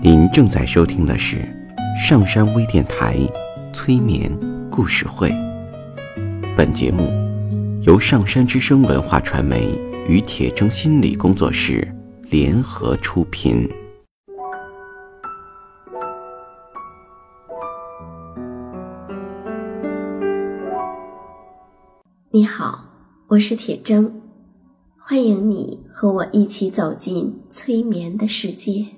您正在收听的是上山微电台催眠故事会。本节目由上山之声文化传媒与铁铮心理工作室联合出品。你好，我是铁铮，欢迎你和我一起走进催眠的世界。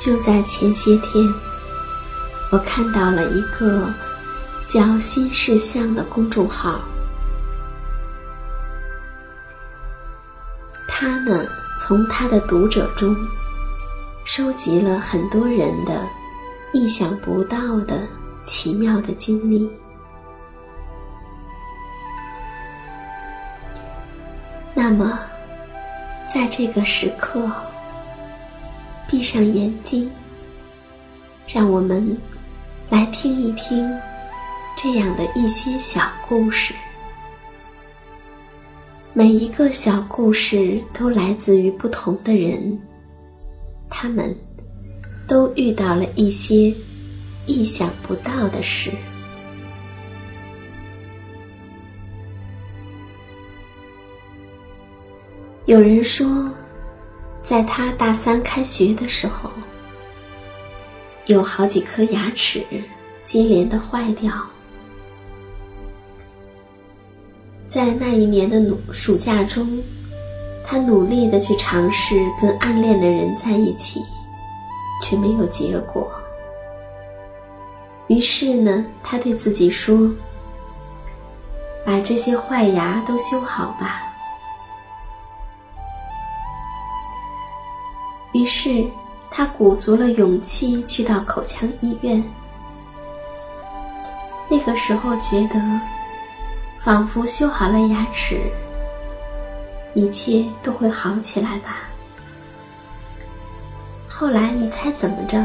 就在前些天，我看到了一个叫“新事项”的公众号。他呢，从他的读者中收集了很多人的意想不到的奇妙的经历。那么，在这个时刻。闭上眼睛，让我们来听一听这样的一些小故事。每一个小故事都来自于不同的人，他们都遇到了一些意想不到的事。有人说。在他大三开学的时候，有好几颗牙齿接连的坏掉。在那一年的暑暑假中，他努力的去尝试跟暗恋的人在一起，却没有结果。于是呢，他对自己说：“把这些坏牙都修好吧。”于是，他鼓足了勇气去到口腔医院。那个时候觉得，仿佛修好了牙齿，一切都会好起来吧。后来，你猜怎么着？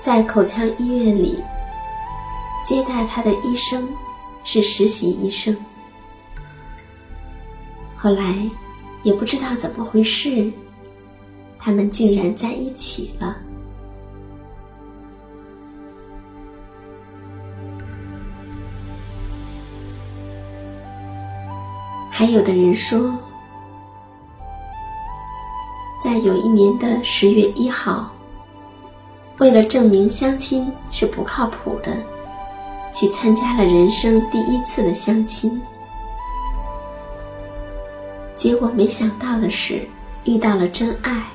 在口腔医院里，接待他的医生是实习医生。后来，也不知道怎么回事。他们竟然在一起了。还有的人说，在有一年的十月一号，为了证明相亲是不靠谱的，去参加了人生第一次的相亲，结果没想到的是遇到了真爱。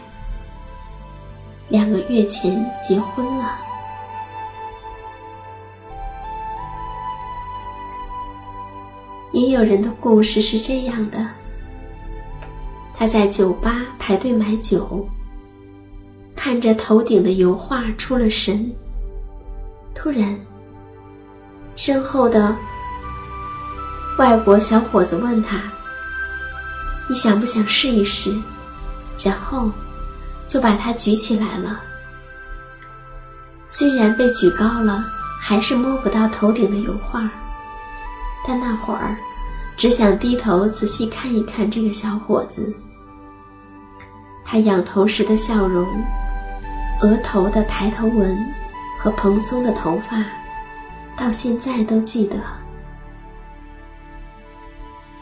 两个月前结婚了。也有人的故事是这样的：他在酒吧排队买酒，看着头顶的油画出了神。突然，身后的外国小伙子问他：“你想不想试一试？”然后就把他举起来了。虽然被举高了，还是摸不到头顶的油画，但那会儿只想低头仔细看一看这个小伙子。他仰头时的笑容，额头的抬头纹和蓬松的头发，到现在都记得。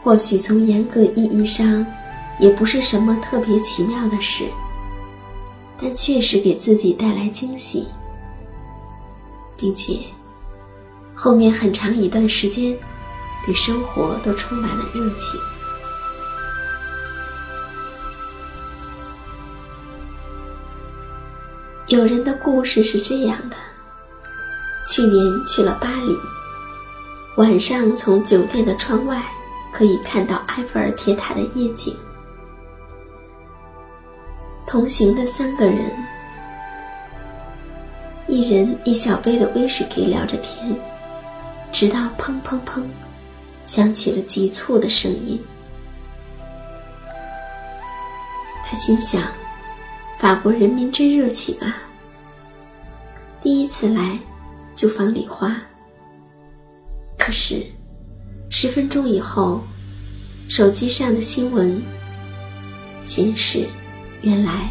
或许从严格意义上，也不是什么特别奇妙的事，但确实给自己带来惊喜。并且，后面很长一段时间，对生活都充满了热情。有人的故事是这样的：去年去了巴黎，晚上从酒店的窗外可以看到埃菲尔铁塔的夜景。同行的三个人。一人一小杯的威士忌聊着天，直到砰砰砰，响起了急促的声音。他心想：法国人民真热情啊！第一次来就放礼花。可是十分钟以后，手机上的新闻显示，原来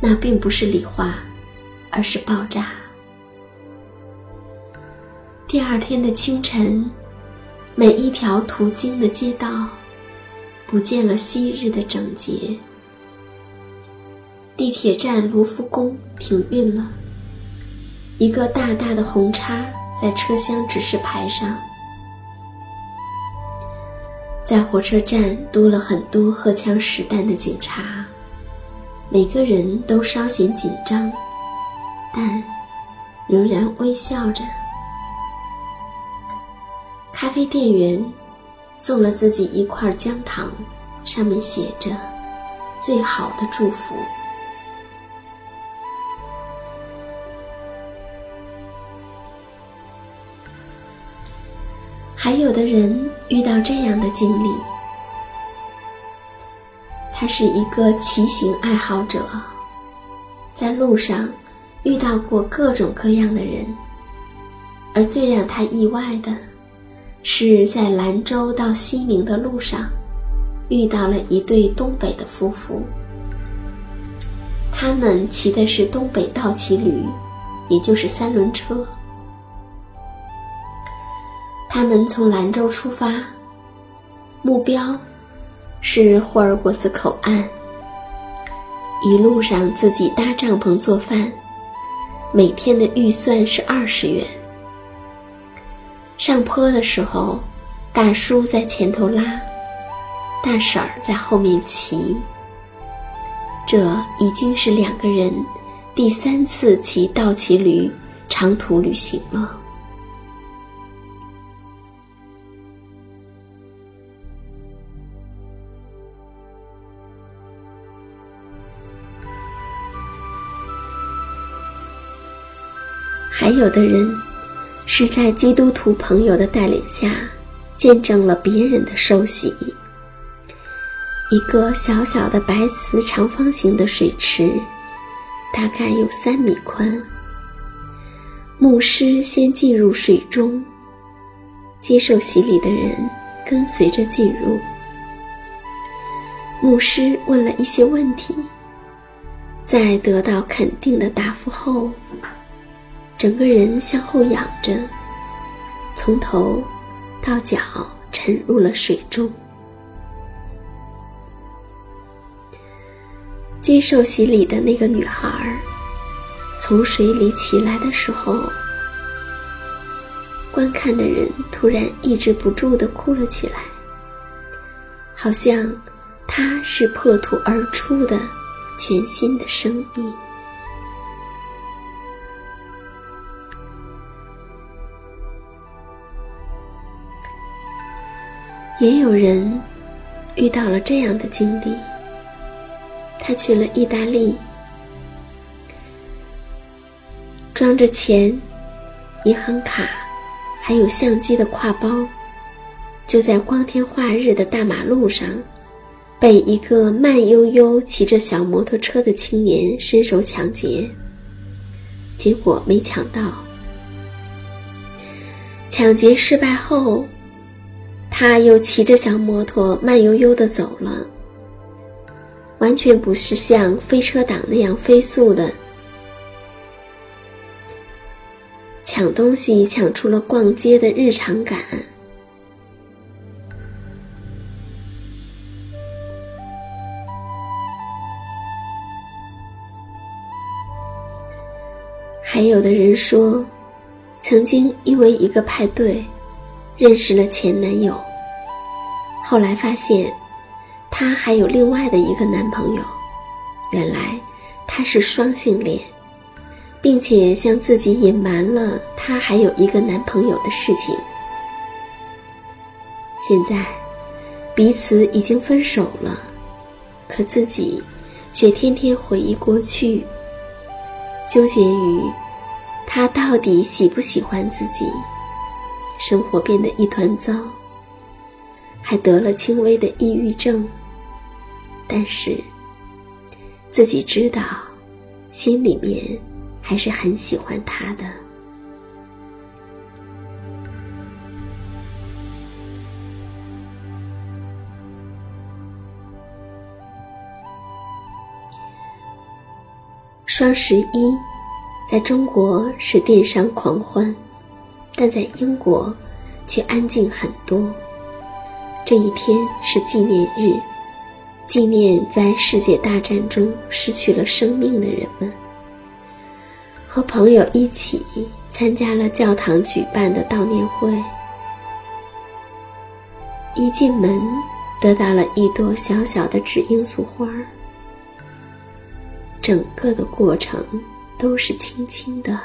那并不是礼花，而是爆炸。第二天的清晨，每一条途经的街道，不见了昔日的整洁。地铁站卢浮宫停运了，一个大大的红叉在车厢指示牌上。在火车站多了很多荷枪实弹的警察，每个人都稍显紧张，但仍然微笑着。咖啡店员送了自己一块姜糖，上面写着“最好的祝福”。还有的人遇到这样的经历：他是一个骑行爱好者，在路上遇到过各种各样的人，而最让他意外的。是在兰州到西宁的路上，遇到了一对东北的夫妇。他们骑的是东北倒骑驴，也就是三轮车。他们从兰州出发，目标是霍尔果斯口岸。一路上自己搭帐篷做饭，每天的预算是二十元。上坡的时候，大叔在前头拉，大婶儿在后面骑。这已经是两个人第三次骑倒骑驴长途旅行了。有的人。是在基督徒朋友的带领下，见证了别人的受洗。一个小小的白瓷长方形的水池，大概有三米宽。牧师先进入水中，接受洗礼的人跟随着进入。牧师问了一些问题，在得到肯定的答复后。整个人向后仰着，从头到脚沉入了水中。接受洗礼的那个女孩从水里起来的时候，观看的人突然抑制不住的哭了起来，好像她是破土而出的全新的生命。也有人遇到了这样的经历。他去了意大利，装着钱、银行卡，还有相机的挎包，就在光天化日的大马路上，被一个慢悠悠骑着小摩托车的青年伸手抢劫。结果没抢到。抢劫失败后，他又骑着小摩托慢悠悠的走了，完全不是像飞车党那样飞速的。抢东西抢出了逛街的日常感，还有的人说，曾经因为一个派对认识了前男友，后来发现她还有另外的一个男朋友，原来他是双性恋。并且向自己隐瞒了她还有一个男朋友的事情。现在，彼此已经分手了，可自己却天天回忆过去，纠结于他到底喜不喜欢自己，生活变得一团糟，还得了轻微的抑郁症。但是，自己知道，心里面。还是很喜欢他的。双十一在中国是电商狂欢，但在英国却安静很多。这一天是纪念日，纪念在世界大战中失去了生命的人们。和朋友一起参加了教堂举办的悼念会，一进门得到了一朵小小的纸罂粟花。整个的过程都是轻轻的，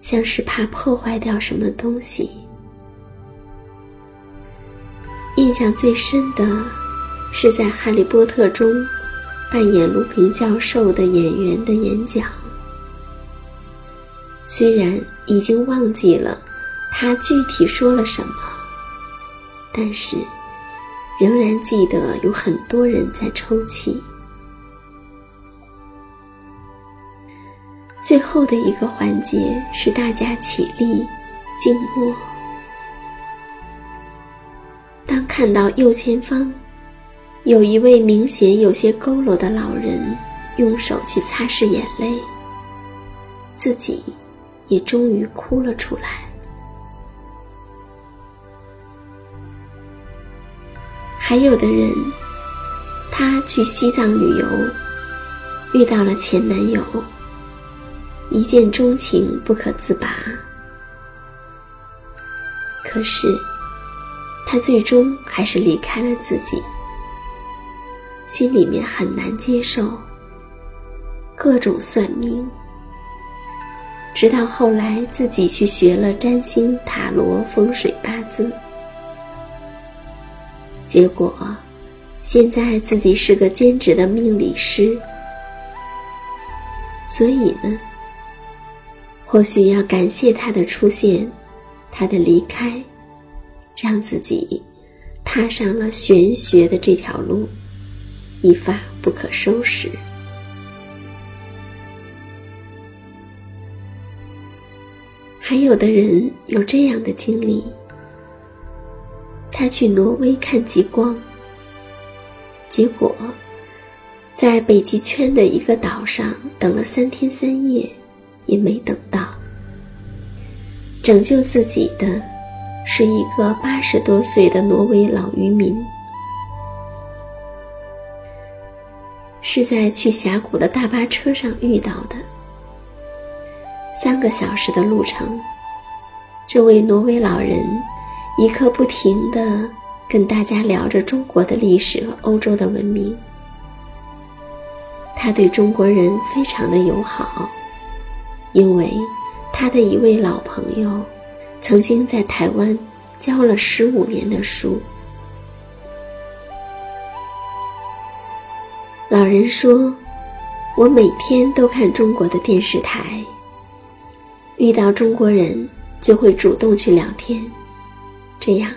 像是怕破坏掉什么东西。印象最深的是在《哈利波特》中。扮演卢平教授的演员的演讲，虽然已经忘记了他具体说了什么，但是仍然记得有很多人在抽泣。最后的一个环节是大家起立静默，看到右前方。有一位明显有些佝偻的老人，用手去擦拭眼泪，自己也终于哭了出来。还有的人，他去西藏旅游，遇到了前男友，一见钟情不可自拔。可是，他最终还是离开了自己。心里面很难接受，各种算命，直到后来自己去学了占星、塔罗、风水、八字，结果现在自己是个兼职的命理师。所以呢，或许要感谢他的出现，他的离开，让自己踏上了玄学的这条路。一发不可收拾。还有的人有这样的经历：他去挪威看极光，结果在北极圈的一个岛上等了三天三夜，也没等到。拯救自己的是一个八十多岁的挪威老渔民。是在去峡谷的大巴车上遇到的。三个小时的路程，这位挪威老人一刻不停的跟大家聊着中国的历史和欧洲的文明。他对中国人非常的友好，因为他的一位老朋友曾经在台湾教了十五年的书。老人说：“我每天都看中国的电视台，遇到中国人就会主动去聊天，这样，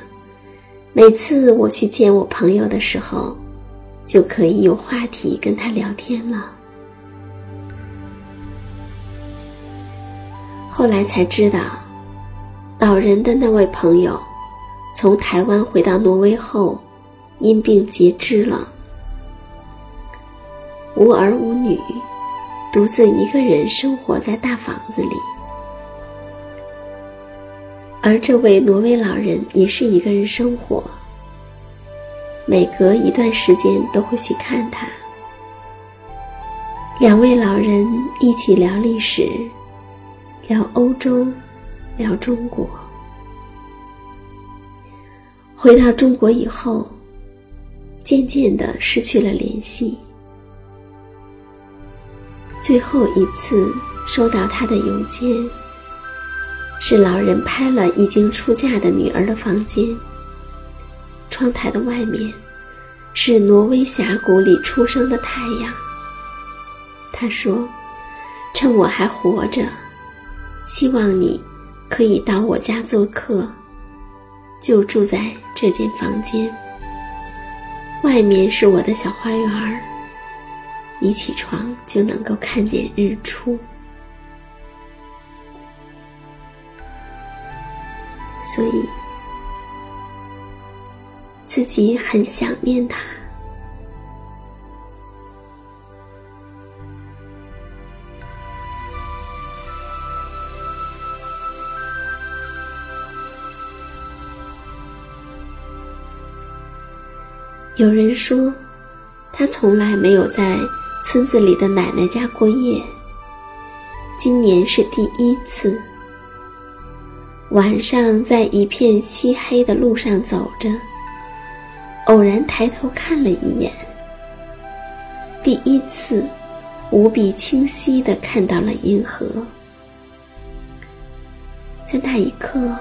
每次我去见我朋友的时候，就可以有话题跟他聊天了。后来才知道，老人的那位朋友从台湾回到挪威后，因病截肢了，无儿无女，独自一个人生活在大房子里。而这位挪威老人也是一个人生活，每隔一段时间都会去看他。两位老人一起聊历史。聊欧洲，聊中国。回到中国以后，渐渐的失去了联系。最后一次收到他的邮件，是老人拍了已经出嫁的女儿的房间。窗台的外面，是挪威峡谷里出生的太阳。他说：“趁我还活着。”希望你可以到我家做客，就住在这间房间。外面是我的小花园儿，你起床就能够看见日出。所以，自己很想念他。有人说，他从来没有在村子里的奶奶家过夜。今年是第一次。晚上在一片漆黑的路上走着，偶然抬头看了一眼，第一次无比清晰的看到了银河。在那一刻，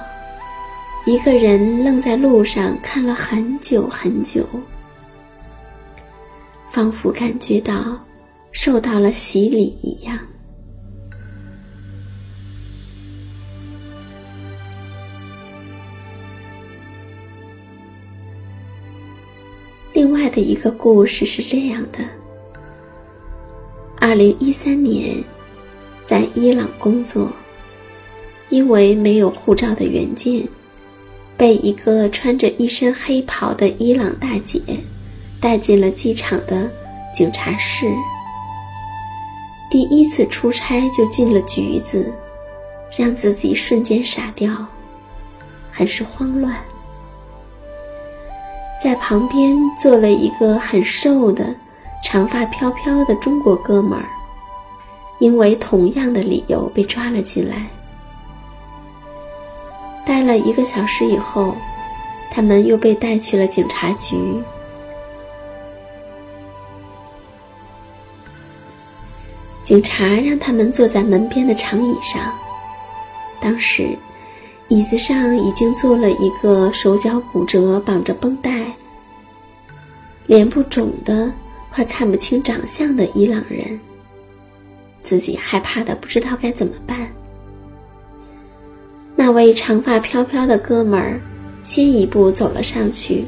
一个人愣在路上看了很久很久。仿佛感觉到受到了洗礼一样。另外的一个故事是这样的：二零一三年，在伊朗工作，因为没有护照的原件，被一个穿着一身黑袍的伊朗大姐。带进了机场的警察室。第一次出差就进了局子，让自己瞬间傻掉，很是慌乱。在旁边坐了一个很瘦的、长发飘飘的中国哥们儿，因为同样的理由被抓了进来。待了一个小时以后，他们又被带去了警察局。警察让他们坐在门边的长椅上。当时，椅子上已经坐了一个手脚骨折、绑着绷带、脸部肿的快看不清长相的伊朗人。自己害怕的不知道该怎么办。那位长发飘飘的哥们儿先一步走了上去，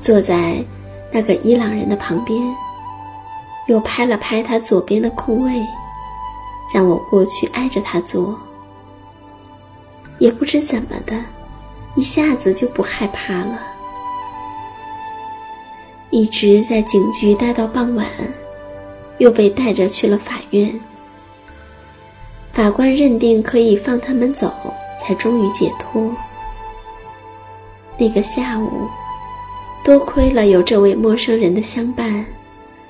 坐在那个伊朗人的旁边。又拍了拍他左边的空位，让我过去挨着他坐。也不知怎么的，一下子就不害怕了。一直在警局待到傍晚，又被带着去了法院。法官认定可以放他们走，才终于解脱。那个下午，多亏了有这位陌生人的相伴。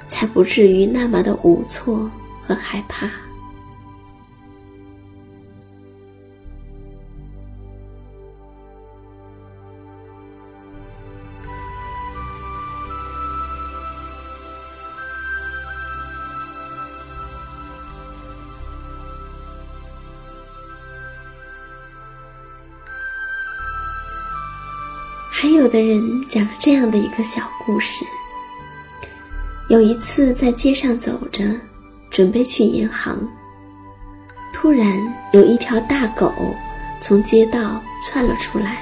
才不至于那么的无措和害怕。还有的人讲了这样的一个小故事。有一次在街上走着，准备去银行，突然有一条大狗从街道窜了出来。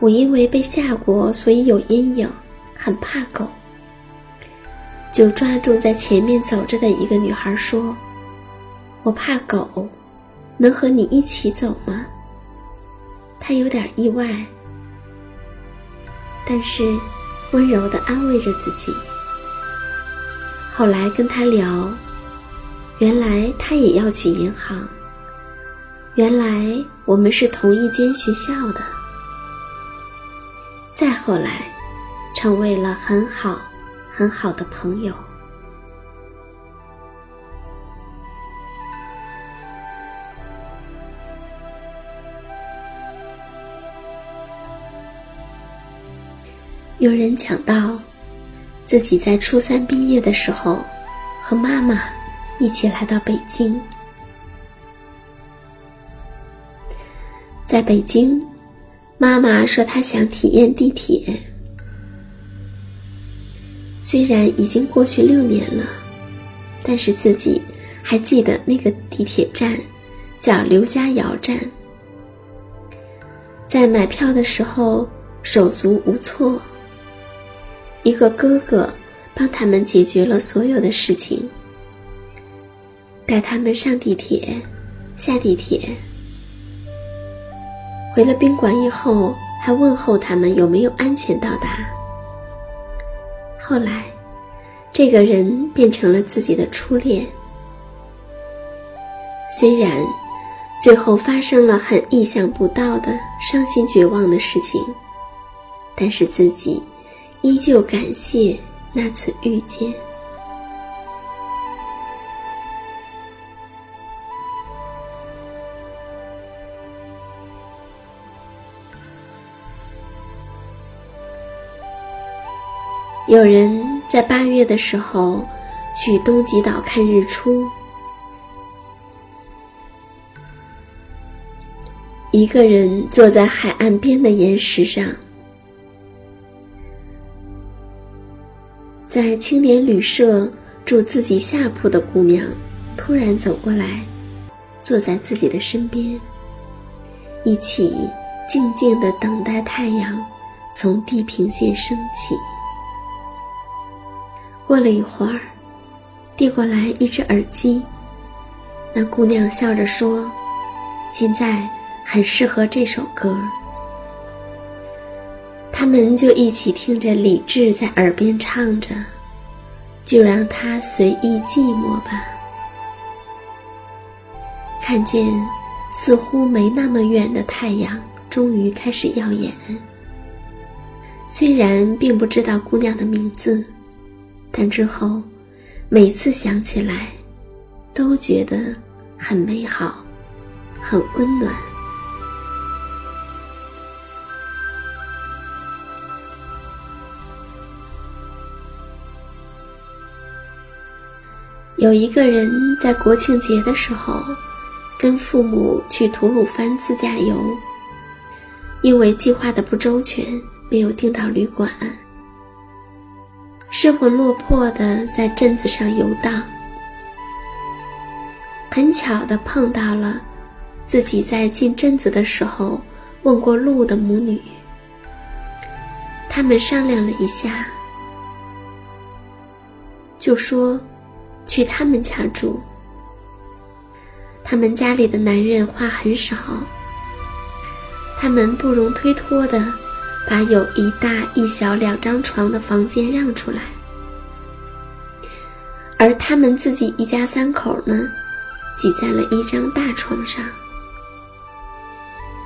我因为被吓过，所以有阴影，很怕狗，就抓住在前面走着的一个女孩说：“我怕狗，能和你一起走吗？”她有点意外，但是温柔的安慰着自己。后来跟他聊，原来他也要去银行。原来我们是同一间学校的。再后来，成为了很好很好的朋友。有人讲到。自己在初三毕业的时候，和妈妈一起来到北京。在北京，妈妈说她想体验地铁。虽然已经过去六年了，但是自己还记得那个地铁站叫刘家窑站。在买票的时候手足无措。一个哥哥帮他们解决了所有的事情，带他们上地铁、下地铁，回了宾馆以后还问候他们有没有安全到达。后来，这个人变成了自己的初恋。虽然最后发生了很意想不到的伤心绝望的事情，但是自己。依旧感谢那次遇见。有人在八月的时候去东极岛看日出，一个人坐在海岸边的岩石上。在青年旅社住自己下铺的姑娘，突然走过来，坐在自己的身边，一起静静的等待太阳从地平线升起。过了一会儿，递过来一只耳机，那姑娘笑着说：“现在很适合这首歌。”他们就一起听着李志在耳边唱着，就让他随意寂寞吧。看见似乎没那么远的太阳终于开始耀眼。虽然并不知道姑娘的名字，但之后每次想起来，都觉得很美好，很温暖。有一个人在国庆节的时候，跟父母去吐鲁番自驾游。因为计划的不周全，没有订到旅馆，失魂落魄的在镇子上游荡。很巧的碰到了自己在进镇子的时候问过路的母女。他们商量了一下，就说。去他们家住。他们家里的男人话很少，他们不容推脱的把有一大一小两张床的房间让出来，而他们自己一家三口呢，挤在了一张大床上。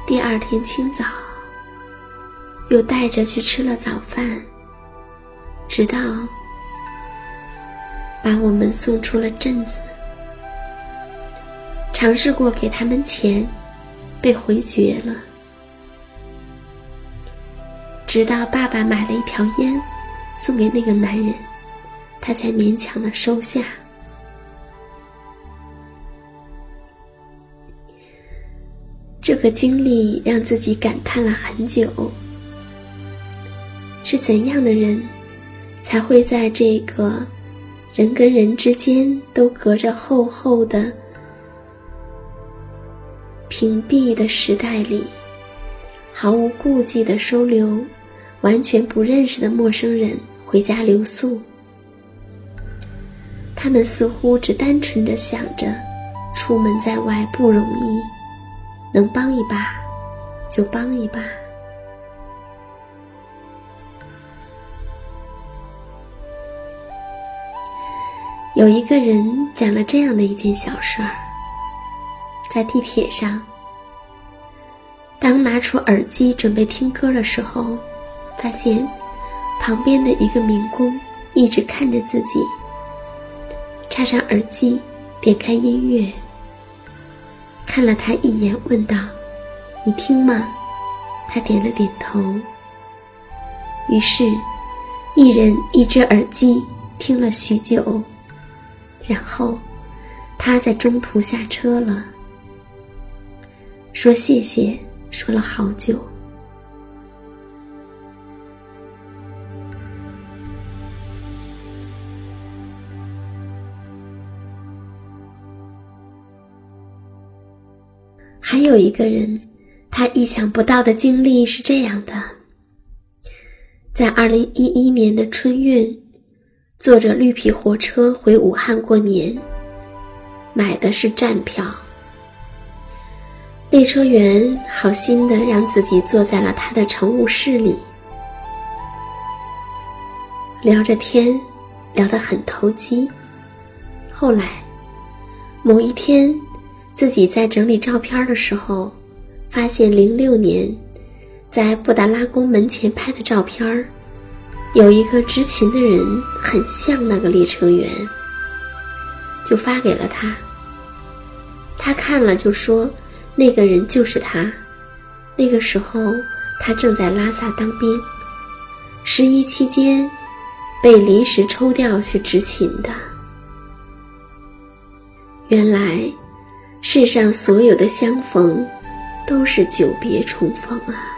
第二天清早，又带着去吃了早饭，直到。把我们送出了镇子，尝试过给他们钱，被回绝了。直到爸爸买了一条烟，送给那个男人，他才勉强的收下。这个经历让自己感叹了很久：是怎样的人，才会在这个？人跟人之间都隔着厚厚的屏蔽的时代里，毫无顾忌的收留完全不认识的陌生人回家留宿。他们似乎只单纯的想着，出门在外不容易，能帮一把就帮一把。有一个人讲了这样的一件小事儿：在地铁上，当拿出耳机准备听歌的时候，发现旁边的一个民工一直看着自己。插上耳机，点开音乐，看了他一眼，问道：“你听吗？”他点了点头。于是，一人一只耳机听了许久。然后，他在中途下车了，说谢谢，说了好久。还有一个人，他意想不到的经历是这样的：在二零一一年的春运。坐着绿皮火车回武汉过年，买的是站票。列车员好心的让自己坐在了他的乘务室里，聊着天，聊得很投机。后来，某一天，自己在整理照片的时候，发现零六年在布达拉宫门前拍的照片儿。有一个执勤的人很像那个列车员，就发给了他。他看了就说：“那个人就是他。”那个时候他正在拉萨当兵，十一期间被临时抽调去执勤的。原来世上所有的相逢都是久别重逢啊！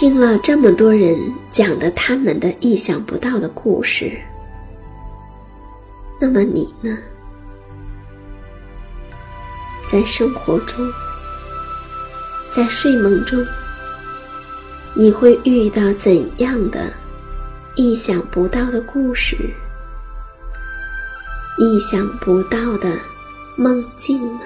听了这么多人讲的他们的意想不到的故事，那么你呢？在生活中，在睡梦中，你会遇到怎样的意想不到的故事？意想不到的梦境呢？